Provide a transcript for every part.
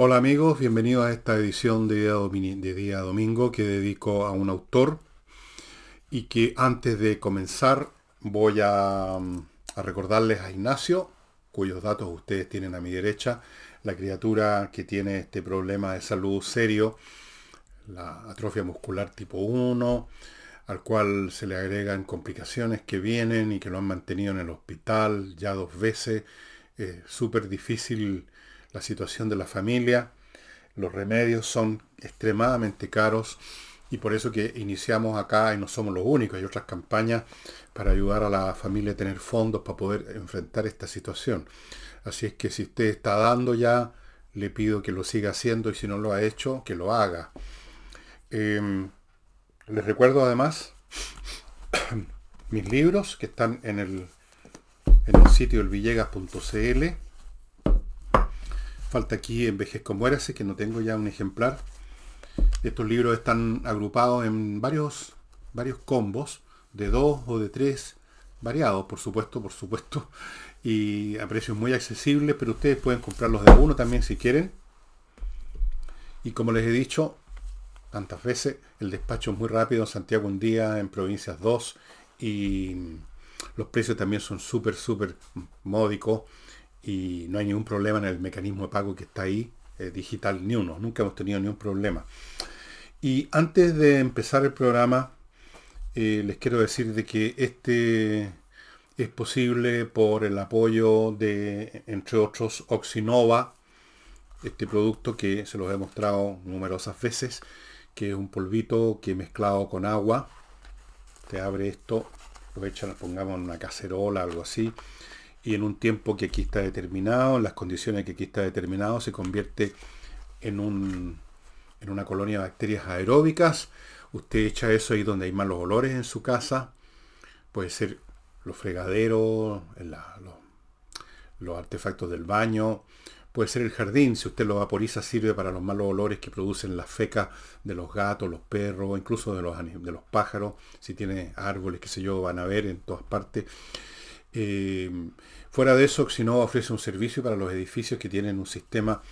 Hola amigos, bienvenidos a esta edición de día, domingo que dedico a un autor y que antes de comenzar voy a, recordarles a Ignacio, cuyos datos ustedes tienen a mi derecha, la criatura que tiene este problema de salud serio, la atrofia muscular tipo 1, al cual se le agregan complicaciones que vienen y que lo han mantenido en el hospital ya dos veces. Es súper difícil la situación de la familia. Los remedios son extremadamente caros y por eso que iniciamos acá y no somos los únicos. Hay otras campañas para ayudar a la familia a tener fondos para poder enfrentar esta situación. Así es que si usted está dando ya, le pido que lo siga haciendo y si no lo ha hecho, que lo haga. Em, les recuerdo además mis libros que están en el, en el sitio elvillegas.cl. Falta aquí Envejezco Muérase, que no tengo ya un ejemplar. Estos libros están agrupados en varios, varios combos, de dos o de tres, variados, por supuesto, por supuesto, y a precios muy accesibles, pero ustedes pueden comprarlos de uno también si quieren. Y como les he dicho, tantas veces. El despacho es muy rápido en Santiago un día, en provincias dos, y los precios también son súper, súper módicos y no hay ningún problema en el mecanismo de pago que está ahí, eh, digital ni uno, nunca hemos tenido ningún problema. Y antes de empezar el programa, eh, les quiero decir de que este es posible por el apoyo de, entre otros, Oxinova, este producto que se los he mostrado numerosas veces, que es un polvito que mezclado con agua, te abre esto, lo echan, pongamos en una cacerola, algo así, y en un tiempo que aquí está determinado, en las condiciones que aquí está determinado, se convierte en, un, en una colonia de bacterias aeróbicas. Usted echa eso ahí donde hay malos olores en su casa, puede ser los fregaderos, los, los artefactos del baño, Puede ser el jardín, si usted lo vaporiza, sirve para los malos olores que producen las fecas de los gatos, los perros, incluso de los, de los pájaros. Si tiene árboles, qué sé yo, van a ver en todas partes. Eh, fuera de eso, no ofrece un servicio para los edificios que tienen un sistema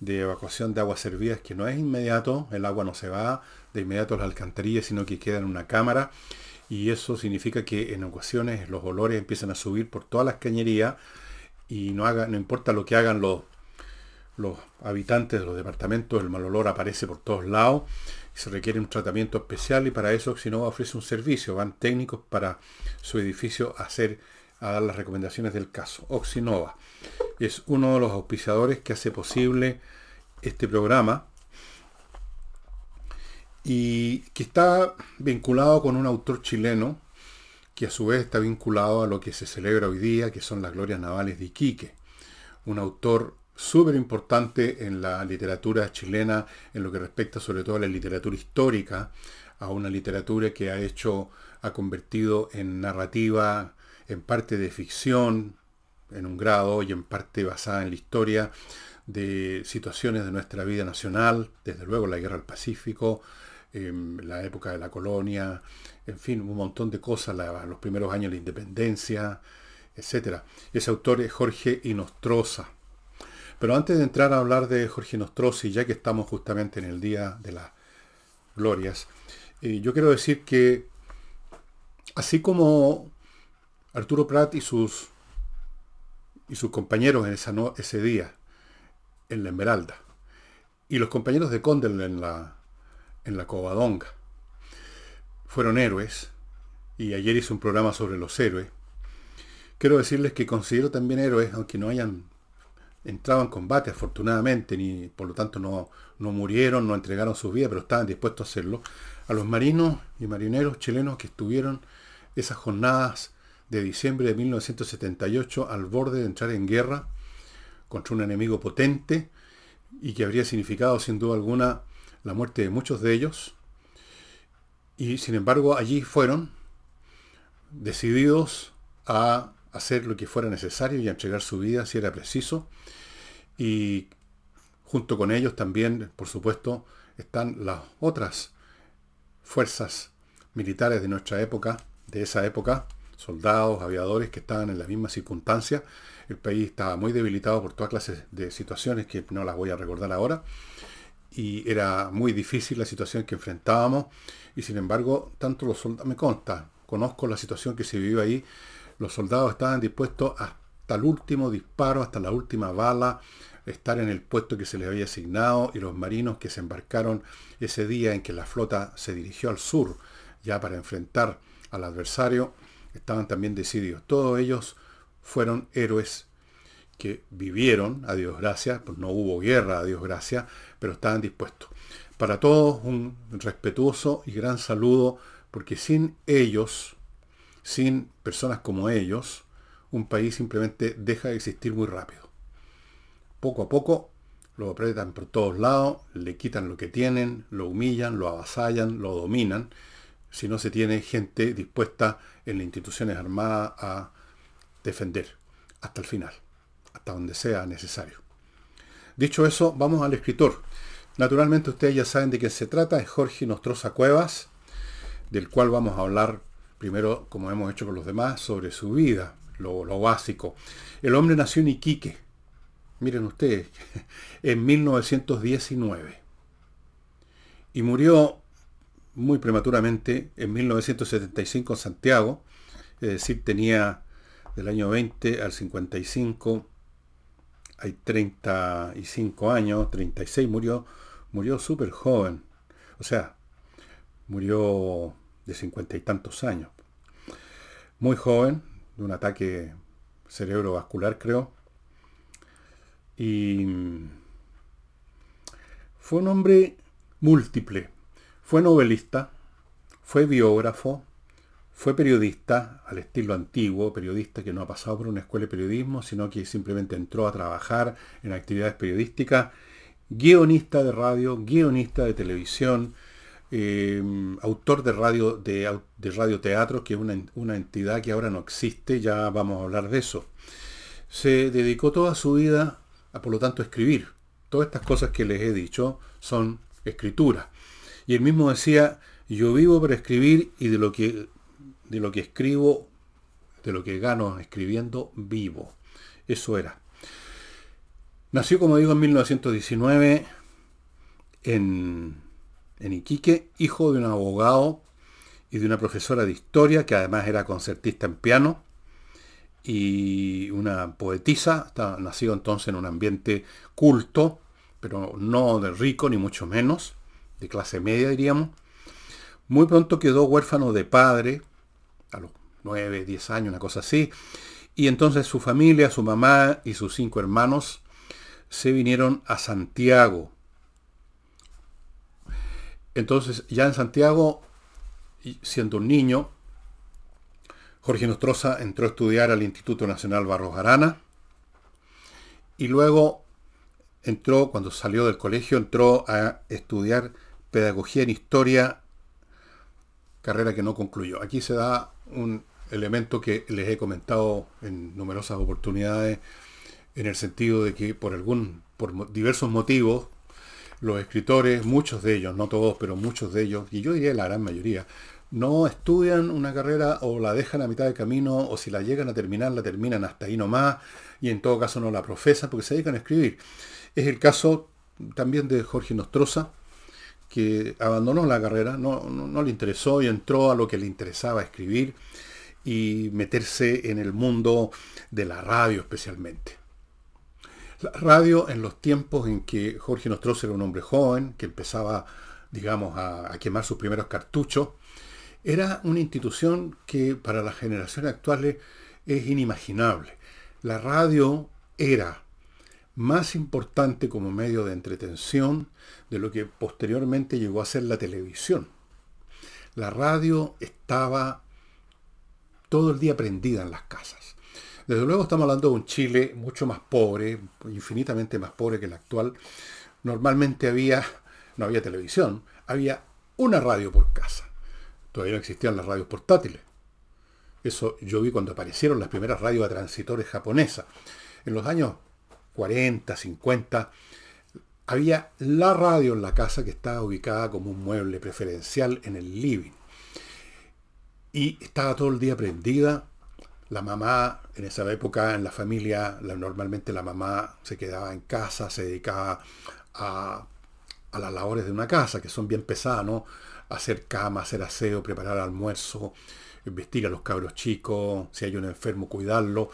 de evacuación de aguas servidas que no es inmediato, el agua no se va de inmediato a las alcantarillas, sino que queda en una cámara. Y eso significa que en ocasiones los olores empiezan a subir por todas las cañerías y no, importa lo que hagan los los habitantes de los departamentos, el mal olor aparece por todos lados y se requiere un tratamiento especial y para eso Oxinova ofrece un servicio, van técnicos para su edificio a hacer a dar las recomendaciones del caso. Oxinova es uno de los auspiciadores que hace posible este programa y que está vinculado con un autor chileno que a su vez está vinculado a lo que se celebra hoy día, que son las glorias navales de Iquique. Un autor súper importante en la literatura chilena, en lo que respecta sobre todo a la literatura histórica, a una literatura que ha hecho, ha convertido en narrativa, en parte de ficción, en un grado, y en parte basada en la historia de situaciones de nuestra vida nacional, desde luego la guerra del Pacífico, la época de la colonia, en fin, un montón de cosas, los primeros años de la independencia, etc. Ese autor es Jorge Inostroza. Pero antes de entrar a hablar de Jorge Nostrosi, ya que estamos justamente en el Día de las Glorias, eh, yo quiero decir que así como Arturo Prat y sus, y sus compañeros en ese día, en la Esmeralda, y los compañeros de Condel en la, en la Covadonga, fueron héroes, y ayer hice un programa sobre los héroes, quiero decirles que considero también héroes, aunque no hayan entrado en combate, afortunadamente, ni por lo tanto no, no murieron, no entregaron sus vidas, pero estaban dispuestos a hacerlo, a los marinos y marineros chilenos que estuvieron esas jornadas de diciembre de 1978 al borde de entrar en guerra contra un enemigo potente y que habría significado sin duda alguna la muerte de muchos de ellos. Y sin embargo allí fueron decididos a hacer lo que fuera necesario y a entregar su vida si era preciso. Y junto con ellos también, por supuesto, están las otras fuerzas militares de nuestra época, de esa época, soldados, aviadores que estaban en la misma circunstancia. El país estaba muy debilitado por todas clases de situaciones que no las voy a recordar ahora. Y era muy difícil la situación que enfrentábamos. Y sin embargo, tanto los soldados, me consta, conozco la situación que se vivió ahí, los soldados estaban dispuestos hasta el último disparo, hasta la última bala, estar en el puesto que se les había asignado y los marinos que se embarcaron ese día en que la flota se dirigió al sur ya para enfrentar al adversario, estaban también decididos. Todos ellos fueron héroes que vivieron, a Dios gracias, pues no hubo guerra, a Dios gracias, pero estaban dispuestos. Para todos un respetuoso y gran saludo, porque sin ellos, sin personas como ellos, un país simplemente deja de existir muy rápido. Poco a poco lo apretan por todos lados, le quitan lo que tienen, lo humillan, lo avasallan, lo dominan, si no se tiene gente dispuesta en las instituciones armadas a defender hasta el final, hasta donde sea necesario. Dicho eso, vamos al escritor. Naturalmente ustedes ya saben de quién se trata, es Jorge Nostroza Cuevas, del cual vamos a hablar primero, como hemos hecho con los demás, sobre su vida, lo, lo básico. El hombre nació en Iquique, miren ustedes, en 1919. Y murió muy prematuramente en 1975 en Santiago, es decir, tenía del año 20 al 55, hay 35 años, 36, murió, murió súper joven, o sea, murió de cincuenta y tantos años. Muy joven, de un ataque cerebrovascular creo, y fue un hombre múltiple, fue novelista, fue biógrafo, fue periodista al estilo antiguo, periodista que no ha pasado por una escuela de periodismo, sino que simplemente entró a trabajar en actividades periodísticas, guionista de radio, guionista de televisión, eh, autor de radio de, de teatro, que es una, entidad que ahora no existe, ya vamos a hablar de eso. Se dedicó toda su vida a, por lo tanto, escribir. Todas estas cosas que les he dicho son escritura. Y él mismo decía, yo vivo para escribir y de lo que, de lo que escribo, de lo que gano escribiendo, vivo. Eso era. Nació, como digo, en 1919 en, en Iquique, hijo de un abogado y de una profesora de historia, que además era concertista en piano, y una poetisa, nacido entonces en un ambiente culto, pero no de rico ni mucho menos de clase media, diríamos. Muy pronto quedó huérfano de padre, a los 9, 10 años, una cosa así. Y entonces su familia, su mamá y sus cinco hermanos se vinieron a Santiago. Entonces, ya en Santiago, siendo un niño, Jorge Nostroza entró a estudiar al Instituto Nacional Barros Arana y luego entró, cuando salió del colegio, entró a estudiar Pedagogía en Historia, carrera que no concluyó. Aquí se da un elemento que les he comentado en numerosas oportunidades, en el sentido de que por algún, por diversos motivos, los escritores, muchos de ellos, no todos, pero muchos de ellos, y yo diría la gran mayoría, no estudian una carrera o la dejan a mitad de camino, o si la llegan a terminar, la terminan hasta ahí nomás, y en todo caso no la profesan porque se dedican a escribir. Es el caso también de Jorge Nostroza, que abandonó la carrera, no, le interesó y entró a lo que le interesaba escribir y meterse en el mundo de la radio especialmente. La radio en los tiempos en que Jorge Nostroza era un hombre joven, que empezaba, digamos, a, a quemar sus primeros cartuchos, era una institución que para las generaciones actuales es inimaginable. La radio era más importante como medio de entretención de lo que posteriormente llegó a ser la televisión. La radio estaba todo el día prendida en las casas. Desde luego estamos hablando de un Chile mucho más pobre, infinitamente más pobre que el actual. Normalmente había, no había televisión, había una radio por casa. Todavía no existían las radios portátiles. Eso yo vi cuando aparecieron las primeras radios a transitores japonesas. En los años 40, 50, había la radio en la casa que estaba ubicada como un mueble preferencial en el living. y estaba todo el día prendida. La mamá, en esa época, en la familia, normalmente la mamá se quedaba en casa, se dedicaba a, a las labores de una casa, que son bien pesadas, ¿no? Hacer cama, hacer aseo, preparar almuerzo, vestir a los cabros chicos, si hay un enfermo, cuidarlo.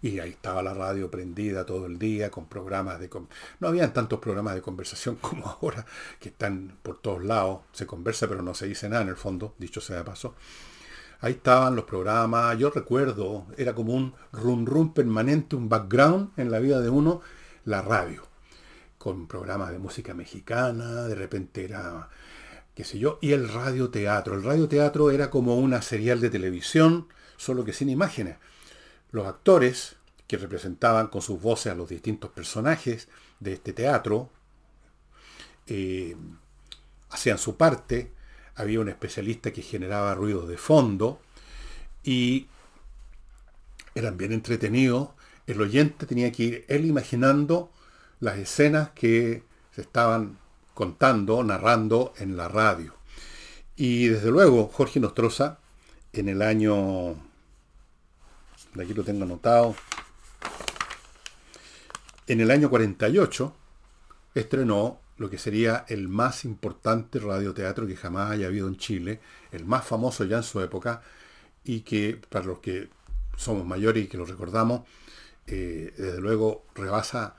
Y ahí estaba la radio prendida todo el día con programas de... No habían tantos programas de conversación como ahora, que están por todos lados. Se conversa, pero no se dice nada en el fondo, dicho sea de paso. Ahí estaban los programas, yo recuerdo, era como un rum rum permanente, un background en la vida de uno, la radio, con programas de música mexicana, de repente era qué sé yo, y el radioteatro. El radioteatro era como una serial de televisión, solo que sin imágenes. Los actores, que representaban con sus voces a los distintos personajes de este teatro, eh, hacían su parte, había un especialista que generaba ruidos de fondo y eran bien entretenidos. El oyente tenía que ir él imaginando las escenas que se estaban contando, narrando en la radio. Y desde luego, Jorge Nostroza, en el año, de aquí lo tengo anotado, en el año 48, estrenó lo que sería el más importante radioteatro que jamás haya habido en Chile, el más famoso ya en su época, y que para los que somos mayores y que lo recordamos, eh, desde luego rebasa,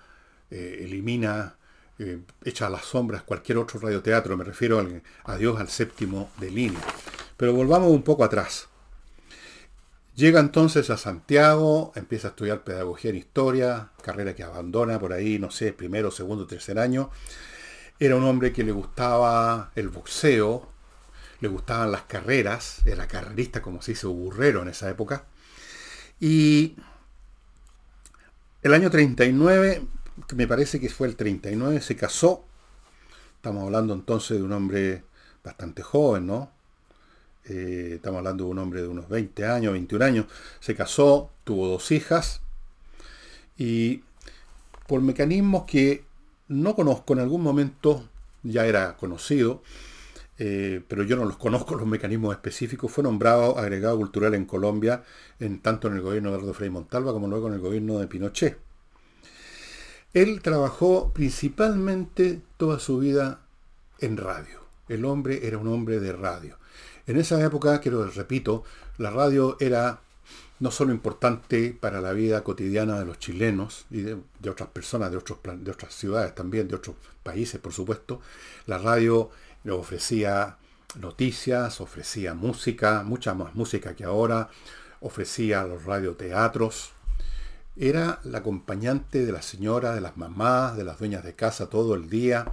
eh, elimina eh, echa a las sombras cualquier otro radioteatro, me refiero al, a Dios al séptimo de línea. Pero volvamos un poco atrás. Llega entonces a Santiago, empieza a estudiar pedagogía en historia, carrera que abandona por ahí, no sé, primero, segundo, tercer año. Era un hombre que le gustaba el boxeo, le gustaban las carreras, era carrerista como se dice, burrero en esa época. Y el año 39 me parece que fue el 39, se casó. Estamos hablando entonces de un hombre bastante joven, ¿no? Eh, estamos hablando de un hombre de unos 20 años, 21 años. Se casó, tuvo dos hijas y por mecanismos que no conozco, en algún momento ya era conocido, eh, pero yo no los conozco los mecanismos específicos, fue nombrado agregado cultural en Colombia, en, tanto en el gobierno de Eduardo Frei Montalva como luego en el gobierno de Pinochet. Él trabajó principalmente toda su vida en radio. El hombre era un hombre de radio. En esa época, quiero repito, la radio era no solo importante para la vida cotidiana de los chilenos y de, otras personas de, de otras ciudades también, de otros países, por supuesto. La radio ofrecía noticias, ofrecía música, mucha más música que ahora, ofrecía los radioteatros, era la acompañante de la señora, de las mamás, de las dueñas de casa todo el día.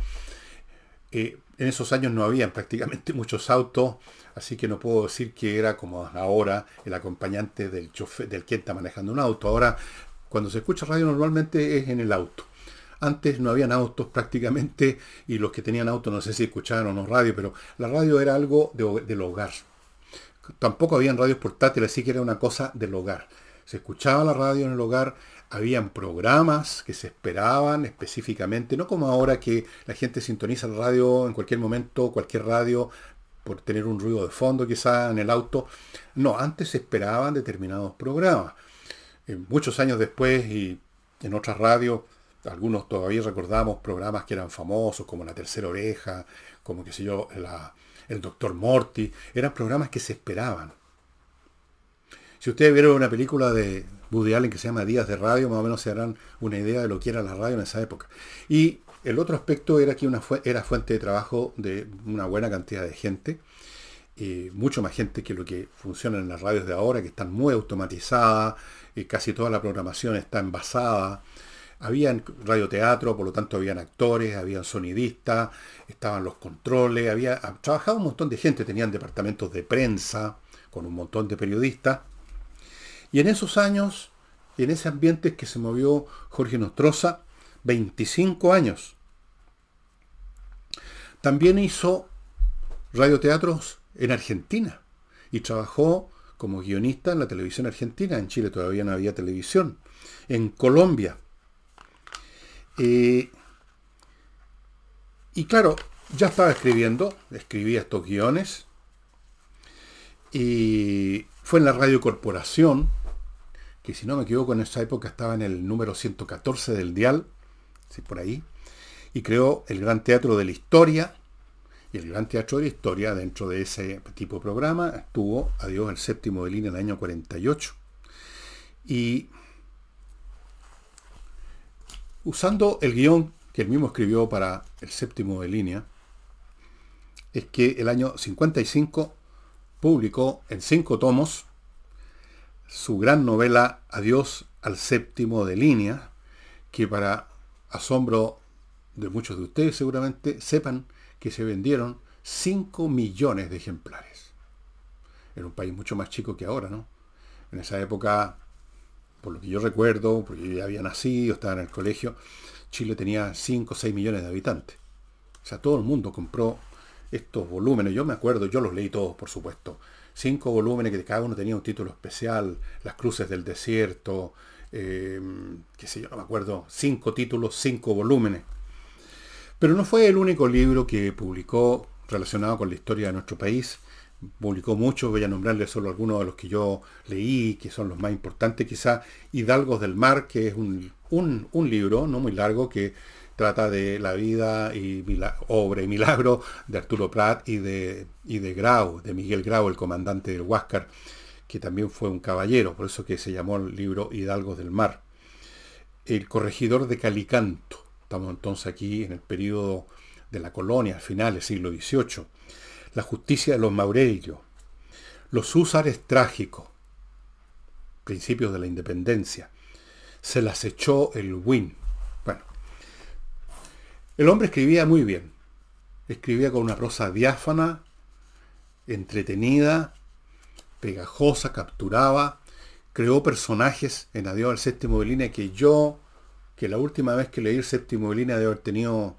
Eh, en esos años no había prácticamente muchos autos, así que no puedo decir que era como ahora el acompañante del chofer, del que está manejando un auto. Ahora, cuando se escucha radio normalmente es en el auto. Antes no habían autos prácticamente y los que tenían auto no sé si escuchaban o no radio, pero la radio era algo del hogar. Tampoco habían radios portátiles, así que era una cosa del hogar se escuchaba la radio en el hogar, habían programas que se esperaban específicamente, no como ahora que la gente sintoniza la radio en cualquier momento, cualquier radio, por tener un ruido de fondo quizá en el auto. No, antes se esperaban determinados programas. Eh, muchos años después y en otras radios, algunos todavía recordamos programas que eran famosos, como La Tercera Oreja, como qué sé yo, el Doctor Morty, eran programas que se esperaban. Si ustedes vieron una película de Woody Allen que se llama Días de Radio, más o menos se harán una idea de lo que era la radio en esa época. Y el otro aspecto era que era fuente de trabajo de una buena cantidad de gente, mucho más gente que lo que funciona en las radios de ahora, que están muy automatizadas, y casi toda la programación está envasada. Habían radioteatro, por lo tanto habían actores, habían sonidistas, estaban los controles, había trabajado un montón de gente, tenían departamentos de prensa con un montón de periodistas. Y en esos años, en ese ambiente que se movió Jorge Nostroza, 25 años. También hizo radioteatros en Argentina y trabajó como guionista en la televisión argentina. En Chile todavía no había televisión. En Colombia. Eh, y claro, ya estaba escribiendo, escribía estos guiones Y fue en la Radio Corporación, que si no me equivoco en esa época estaba en el número 114 del dial, sí, por ahí, y creó el Gran Teatro de la Historia, y el Gran Teatro de la Historia, dentro de ese tipo de programa, estuvo, adiós, el séptimo de línea en año 48. Y usando el guion que él mismo escribió para el séptimo de línea, es que el año 55 publicó en cinco tomos su gran novela Adiós al séptimo de línea, que para asombro de muchos de ustedes seguramente sepan que se vendieron 5 millones de ejemplares. Era un país mucho más chico que ahora, ¿no? En esa época, por lo que yo recuerdo, porque yo ya había nacido, estaba en el colegio, Chile tenía 5 o 6 millones de habitantes. O sea, todo el mundo compró estos volúmenes. Yo me acuerdo, yo los leí todos, por supuesto. Cinco volúmenes que cada uno tenía un título especial. Las cruces del desierto. Eh, qué sé yo, no me acuerdo. Cinco títulos, cinco volúmenes. Pero no fue el único libro que publicó relacionado con la historia de nuestro país. Publicó muchos, voy a nombrarles solo algunos de los que yo leí, que son los más importantes quizá. Hidalgos del Mar, que es un, un libro no muy largo que trata de la vida y obra y milagro de Arturo Prat y de, y de Grau, de Miguel Grau, el comandante del Huáscar, que también fue un caballero, por eso que se llamó el libro Hidalgos del Mar. El corregidor de Calicanto, estamos entonces aquí en el periodo de la colonia, al final del siglo XVIII. La justicia de los Maurellos, los húsares trágicos, principios de la independencia. Se las echó el Win, el hombre escribía muy bien. Escribía con una prosa diáfana, entretenida, pegajosa, capturaba, creó personajes en Adiós al séptimo de línea que yo, que la última vez que leí el séptimo de línea de haber tenido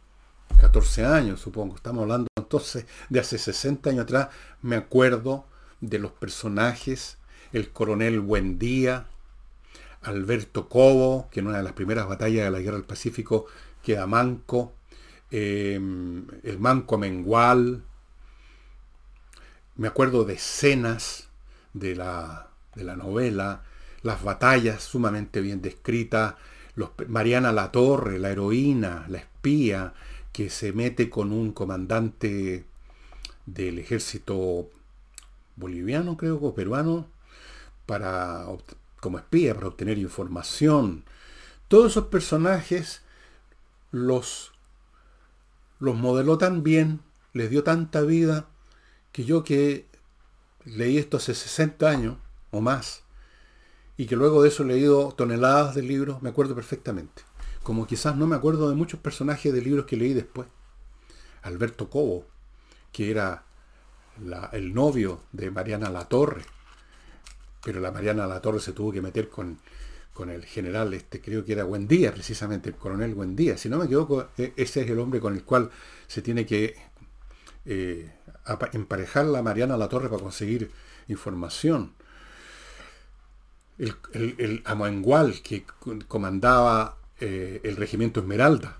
14 años, supongo, estamos hablando entonces de hace 60 años atrás, me acuerdo de los personajes, el coronel Buendía, Alberto Cobo, que en una de las primeras batallas de la Guerra del Pacífico queda manco, Em, el Manco Mengual. Me acuerdo de escenas de la, de la novela, las batallas sumamente bien descritas, Mariana La Torre, la heroína, la espía, que se mete con un comandante del ejército boliviano, creo, o peruano, para, como espía, para obtener información. Todos esos personajes los los modeló tan bien, les dio tanta vida, que yo que leí esto hace 60 años o más, y que luego de eso he leído toneladas de libros, me acuerdo perfectamente. Como quizás no me acuerdo de muchos personajes de libros que leí después. Alberto Cobo, que era el novio de Mariana Latorre, pero la Mariana Latorre se tuvo que meter con con el general, este creo que era Buendía, precisamente, el coronel Buendía. Si no me equivoco, e, ese es el hombre con el cual se tiene que eh, emparejar la Mariana La Torre para conseguir información. El, Amoengual, que comandaba eh, el regimiento Esmeralda.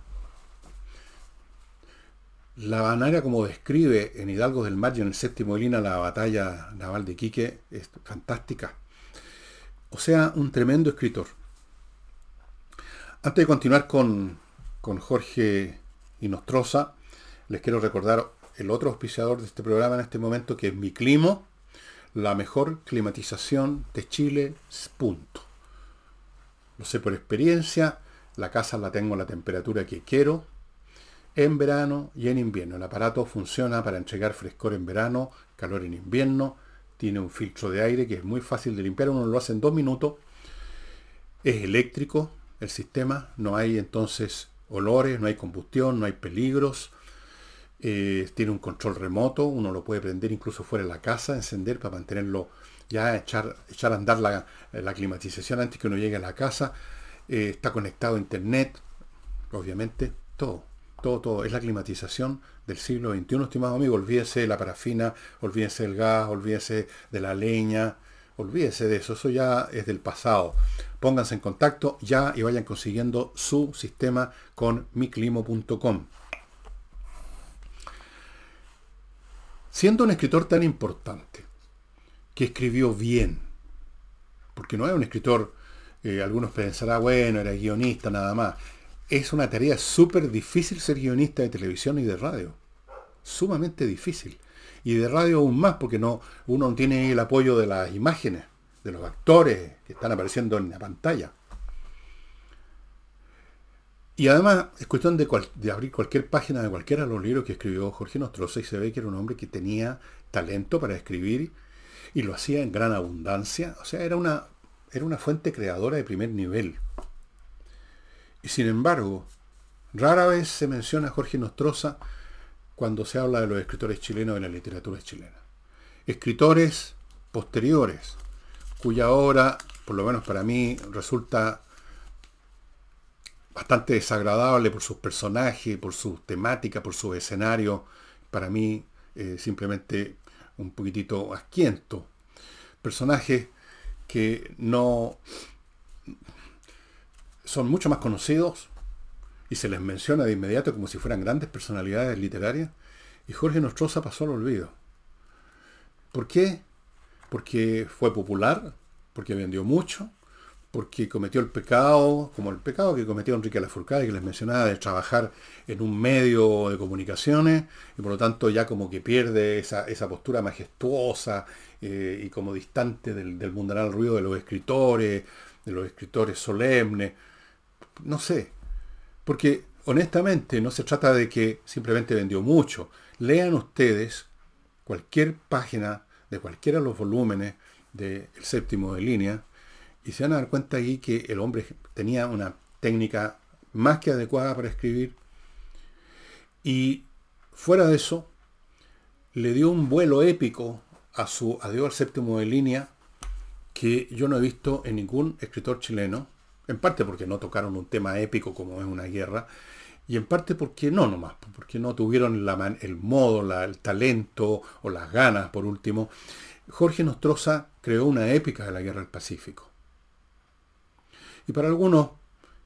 La manera como describe en Hidalgo del Mar en el séptimo de la batalla naval de Quique es fantástica. O sea, un tremendo escritor. Antes de continuar con, con Jorge Inostroza, les quiero recordar el otro auspiciador de este programa en este momento, que es Mi Climo, la mejor climatización de Chile, punto. Lo sé por experiencia, la casa la tengo a la temperatura que quiero, en verano y en invierno. El aparato funciona para entregar frescor en verano, calor en invierno, tiene un filtro de aire que es muy fácil de limpiar, uno lo hace en dos minutos, es eléctrico el sistema, no hay entonces olores, no hay combustión, no hay peligros, eh, tiene un control remoto, uno lo puede prender incluso fuera de la casa, encender para mantenerlo, ya echar, echar a andar la, climatización antes que uno llegue a la casa, eh, está conectado a internet, obviamente, todo todo, todo, es la climatización del siglo XXI, estimado amigo. Olvídese de la parafina, olvídese del gas, olvídese de la leña, olvídese de eso, eso ya es del pasado. Pónganse en contacto ya y vayan consiguiendo su sistema con miclimo.com. Siendo un escritor tan importante, que escribió bien. Porque no es un escritor, eh, algunos pensarán, bueno, era guionista nada más. Es una tarea súper difícil ser guionista de televisión y de radio. Sumamente difícil. Y de radio aún más, porque no, uno no tiene el apoyo de las imágenes, de los actores que están apareciendo en la pantalla. Y además es cuestión de, abrir cualquier página de cualquiera de los libros que escribió Jorge Nostroza y se ve que era un hombre que tenía talento para escribir y lo hacía en gran abundancia. O sea, era una, era una fuente creadora de primer nivel. Y sin embargo, rara vez se menciona a Jorge Nostroza cuando se habla de los escritores chilenos en la literatura chilena. Escritores posteriores, cuya obra, por lo menos para mí, resulta bastante desagradable por sus personajes, por su temática, por su escenario. Para mí, eh, simplemente un poquitito asquiento. Personajes que no son mucho más conocidos y se les menciona de inmediato como si fueran grandes personalidades literarias. Y Jorge Nostroza pasó al olvido. ¿Por qué? Porque fue popular, porque vendió mucho, porque cometió el pecado, como el pecado que cometió Enrique Lafourcade, que les mencionaba, de trabajar en un medio de comunicaciones, y por lo tanto ya como que pierde esa, postura majestuosa eh, y como distante del, del mundanal ruido de los escritores, de los escritores solemnes. No sé, porque honestamente no se trata de que simplemente vendió mucho. Lean ustedes cualquier página de cualquiera de los volúmenes del séptimo de línea, y se van a dar cuenta ahí que el hombre tenía una técnica más que adecuada para escribir. Y fuera de eso, le dio un vuelo épico a su Adiós al séptimo de línea que yo no he visto en ningún escritor chileno, en parte porque no tocaron un tema épico como es una guerra, y en parte porque no nomás, porque no tuvieron el modo, el talento o las ganas, por último. Jorge Nostroza creó una épica de la guerra del Pacífico. Y para algunos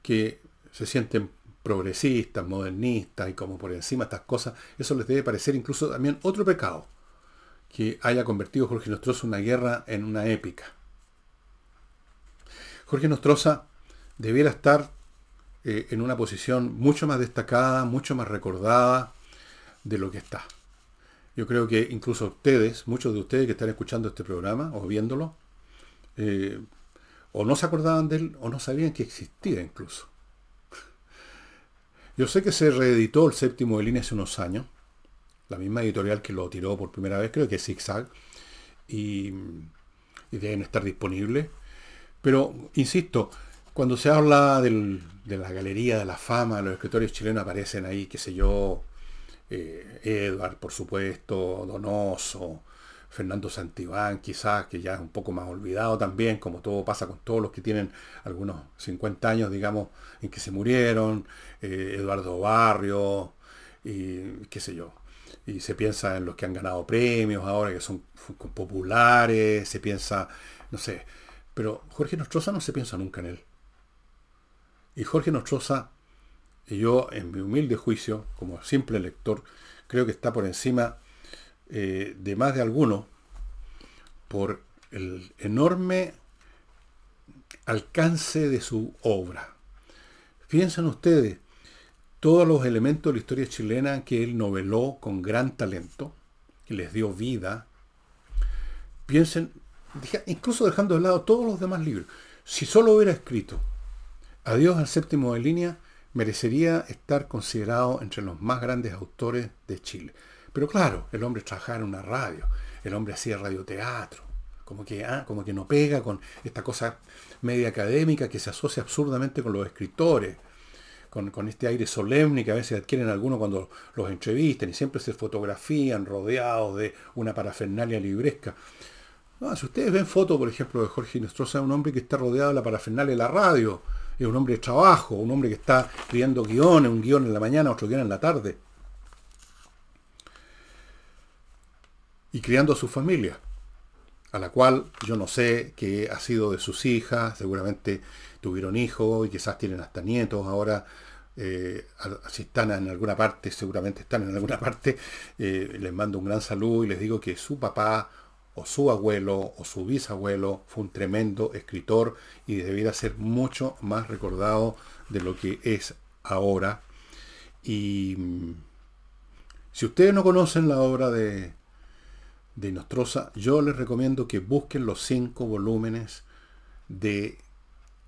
que se sienten progresistas, modernistas y como por encima estas cosas, eso les debe parecer incluso también otro pecado, que haya convertido Jorge Nostroza una guerra en una épica. Jorge Nostroza debiera estar eh, en una posición mucho más destacada, mucho más recordada de lo que está. Yo creo que incluso ustedes, muchos de ustedes que están escuchando este programa o viéndolo, eh, o no se acordaban de él o no sabían que existía incluso. Yo sé que se reeditó el séptimo de línea hace unos años, la misma editorial que lo tiró por primera vez, creo que es Zigzag, y, y deben estar disponibles. Pero, insisto, cuando se habla de la galería de la fama, los escritores chilenos aparecen ahí, qué sé yo, eh, Edward, por supuesto, Donoso, Fernando Santibán, quizás, que ya es un poco más olvidado también, como todo pasa con todos los que tienen algunos 50 años, digamos, en que se murieron, eh, Eduardo Barrio, y qué sé yo. Y se piensa en los que han ganado premios ahora, que son populares, se piensa, no sé, pero Jorge Nostroza no se piensa nunca en él. Y Jorge Nostroza, y yo en mi humilde juicio, como simple lector, creo que está por encima eh, de más de alguno por el enorme alcance de su obra. Piensen ustedes, todos los elementos de la historia chilena que él noveló con gran talento, que les dio vida, piensen, incluso dejando de lado todos los demás libros, si solo hubiera escrito Adiós al séptimo de línea, merecería estar considerado entre los más grandes autores de Chile. Pero claro, el hombre trabajaba en una radio, el hombre hacía radioteatro, como que, ah, como que no pega con esta cosa media académica que se asocia absurdamente con los escritores, con, este aire solemne que a veces adquieren algunos cuando los entrevistan y siempre se fotografían rodeados de una parafernalia libresca. si ustedes ven fotos, por ejemplo, de Jorge Nostroza, un hombre que está rodeado de la parafernalia de la radio, es un hombre de trabajo, un hombre que está escribiendo guiones, un guion en la mañana, otro guion en la tarde. y criando a su familia, a la cual yo no sé qué ha sido de sus hijas, seguramente tuvieron hijos y quizás tienen hasta nietos ahora. Eh, si están en alguna parte, seguramente están en alguna parte, eh, les mando un gran saludo y les digo que su papá o su abuelo o su bisabuelo fue un tremendo escritor y debiera ser mucho más recordado de lo que es ahora. Y mm, si ustedes no conocen la obra de, de Nostroza, yo les recomiendo que busquen los cinco volúmenes de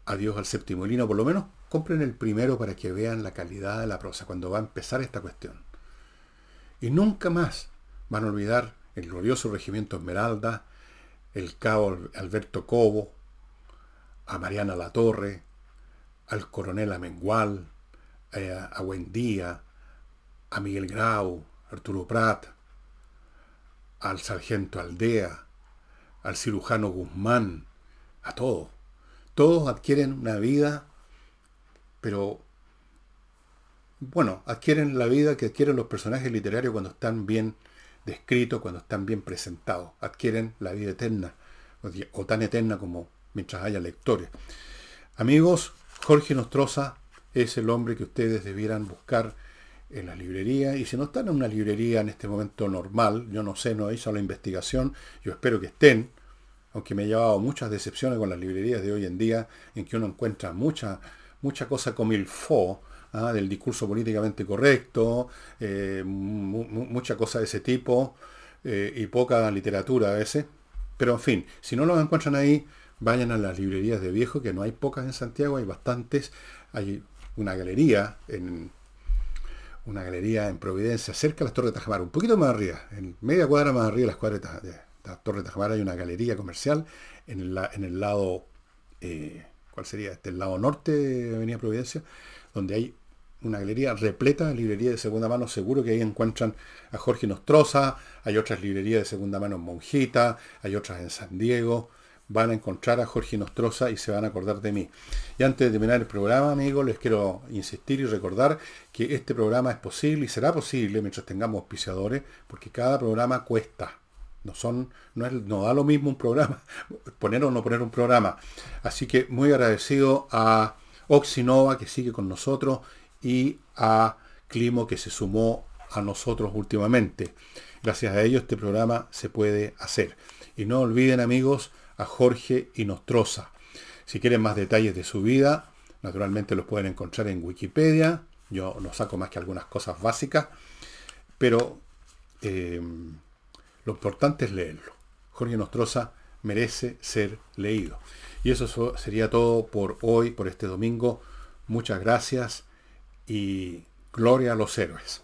Adiós al séptimo lino, por lo menos compren el primero para que vean la calidad de la prosa cuando va a empezar esta cuestión. Y nunca más van a olvidar el glorioso regimiento Esmeralda, el cabo Alberto Cobo, a Mariana Latorre, al coronel Amengual, eh, a Buendía, a Miguel Grau, Arturo Prat, al sargento Aldea, al cirujano Guzmán, a todos. Todos adquieren una vida, pero bueno, adquieren la vida que adquieren los personajes literarios cuando están bien descritos, cuando están bien presentados. Adquieren la vida eterna, o tan eterna como mientras haya lectores. Amigos, Jorge Nostroza es el hombre que ustedes debieran buscar en la librería. Y si no están en una librería en este momento normal, yo no sé, no hecho la investigación, yo espero que estén, aunque me he llevado muchas decepciones con las librerías de hoy en día, en que uno encuentra mucha, mucha cosa como el ¿ah? del discurso políticamente correcto, eh, mucha cosa de ese tipo, eh, y poca literatura a veces. Pero en fin, si no lo encuentran ahí, vayan a las librerías de viejo, que no hay pocas en Santiago, hay bastantes. Hay una galería en una galería en Providencia, cerca de las Torres de Tajamar, un poquito más arriba, en media cuadra más arriba de las cuadras de, la Torre de Tajamar hay una galería comercial en el, en el lado, eh, ¿cuál sería? Este, el lado norte de Avenida Providencia, donde hay una galería repleta de librerías de segunda mano. Seguro que ahí encuentran a Jorge Nostroza, hay otras librerías de segunda mano en Monjita, hay otras en San Diego, van a encontrar a Jorge Nostroza y se van a acordar de mí. Y antes de terminar el programa, amigos, les quiero insistir y recordar que este programa es posible y será posible mientras tengamos auspiciadores, porque cada programa cuesta. No, son, no, es, no da lo mismo un programa, poner o no poner un programa. Así que muy agradecido a Oxinova que sigue con nosotros y a Climo que se sumó a nosotros últimamente. Gracias a ellos este programa se puede hacer. Y no olviden amigos, a Jorge Inostroza. Si quieren más detalles de su vida, naturalmente los pueden encontrar en Wikipedia. Yo no saco más que algunas cosas básicas, pero eh, lo importante es leerlo. Jorge Nostroza merece ser leído. Y eso sería todo por hoy, por este domingo. Muchas gracias y gloria a los héroes.